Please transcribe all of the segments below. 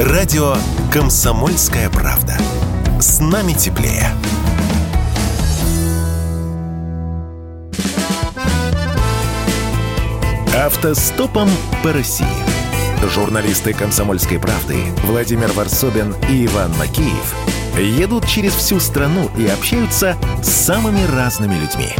Радио «Комсомольская правда». С нами теплее. Автостопом по России. Журналисты «Комсомольской правды» Владимир Варсобин и Иван Макеев едут через всю страну и общаются с самыми разными людьми.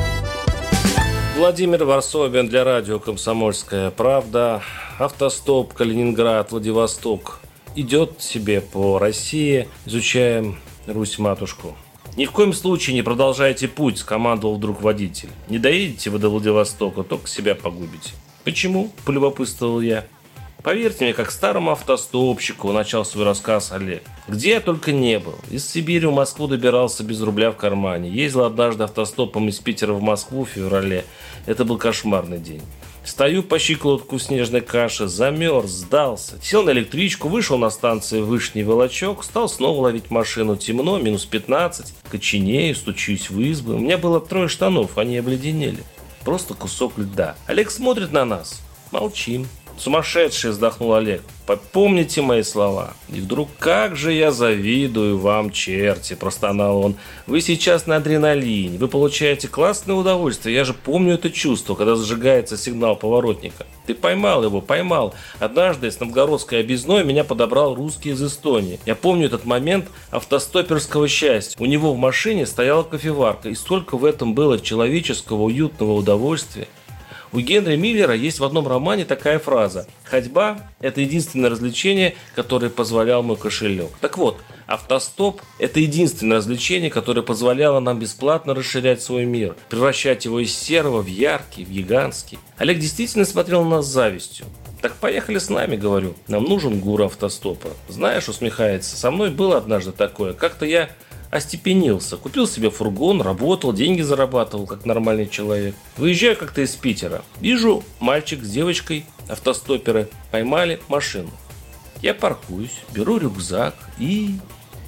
Владимир Варсобин для радио «Комсомольская правда». Автостоп Калининград, Владивосток. Идет себе по России. Изучаем Русь-матушку. Ни в коем случае не продолжайте путь, скомандовал вдруг водитель. Не доедете вы до Владивостока, только себя погубите. Почему? Полюбопытствовал я. Поверьте мне, как старому автостопщику, начал свой рассказ Олег. Где я только не был. Из Сибири в Москву добирался без рубля в кармане. Ездил однажды автостопом из Питера в Москву в феврале. Это был кошмарный день. Стою по щиколотку снежной каше, замерз, сдался. Сел на электричку, вышел на станции Вышний Волочок, стал снова ловить машину. Темно, минус 15, коченею, стучусь в избы. У меня было трое штанов, они обледенели. Просто кусок льда. Олег смотрит на нас. Молчим. Сумасшедший, вздохнул Олег. Помните мои слова. И вдруг, как же я завидую вам, черти, простонал он. Вы сейчас на адреналине, вы получаете классное удовольствие. Я же помню это чувство, когда зажигается сигнал поворотника. Ты поймал его, поймал. Однажды с новгородской объездной меня подобрал русский из Эстонии. Я помню этот момент автостоперского счастья. У него в машине стояла кофеварка, и столько в этом было человеческого уютного удовольствия. У Генри Миллера есть в одном романе такая фраза «Ходьба – это единственное развлечение, которое позволял мой кошелек». Так вот, автостоп – это единственное развлечение, которое позволяло нам бесплатно расширять свой мир, превращать его из серого в яркий, в гигантский. Олег действительно смотрел на нас с завистью. Так поехали с нами, говорю. Нам нужен гуру автостопа. Знаешь, усмехается, со мной было однажды такое. Как-то я остепенился. Купил себе фургон, работал, деньги зарабатывал, как нормальный человек. Выезжаю как-то из Питера. Вижу, мальчик с девочкой, автостоперы, поймали машину. Я паркуюсь, беру рюкзак и...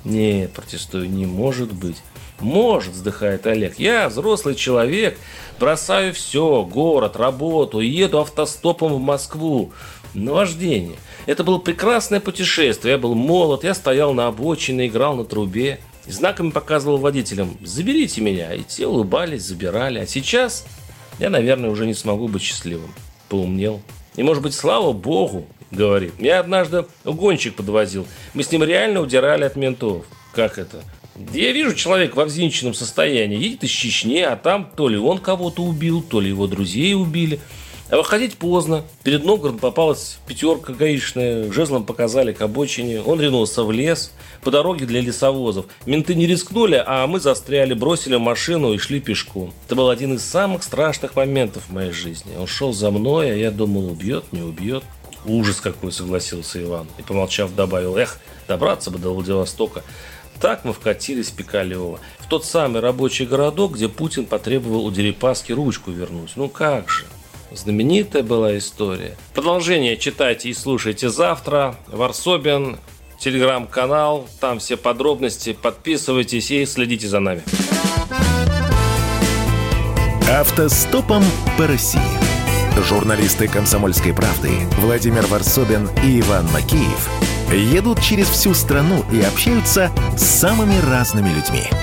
Нет, протестую, не может быть. Может, вздыхает Олег. Я взрослый человек, бросаю все, город, работу и еду автостопом в Москву на вождение. Это было прекрасное путешествие. Я был молод, я стоял на обочине, играл на трубе. Знаками показывал водителям «заберите меня». И те улыбались, забирали. А сейчас я, наверное, уже не смогу быть счастливым. Поумнел. И, может быть, слава богу, говорит. Я однажды угонщик подвозил. Мы с ним реально удирали от ментов. Как это? Я вижу человек во взвинченном состоянии. Едет из Чечни, а там то ли он кого-то убил, то ли его друзей убили. А выходить поздно. Перед Новгородом попалась пятерка гаишная. Жезлом показали к обочине. Он ринулся в лес. По дороге для лесовозов. Менты не рискнули, а мы застряли, бросили машину и шли пешком. Это был один из самых страшных моментов в моей жизни. Он шел за мной, а я думал, убьет, не убьет. Ужас какой, согласился Иван. И, помолчав, добавил, эх, добраться бы до Владивостока. Так мы вкатились в Пикалево, в тот самый рабочий городок, где Путин потребовал у Дерипаски ручку вернуть. Ну как же? Знаменитая была история. Продолжение читайте и слушайте завтра. Варсобин, телеграм-канал, там все подробности. Подписывайтесь и следите за нами. Автостопом по России. Журналисты «Комсомольской правды» Владимир Варсобин и Иван Макеев едут через всю страну и общаются с самыми разными людьми –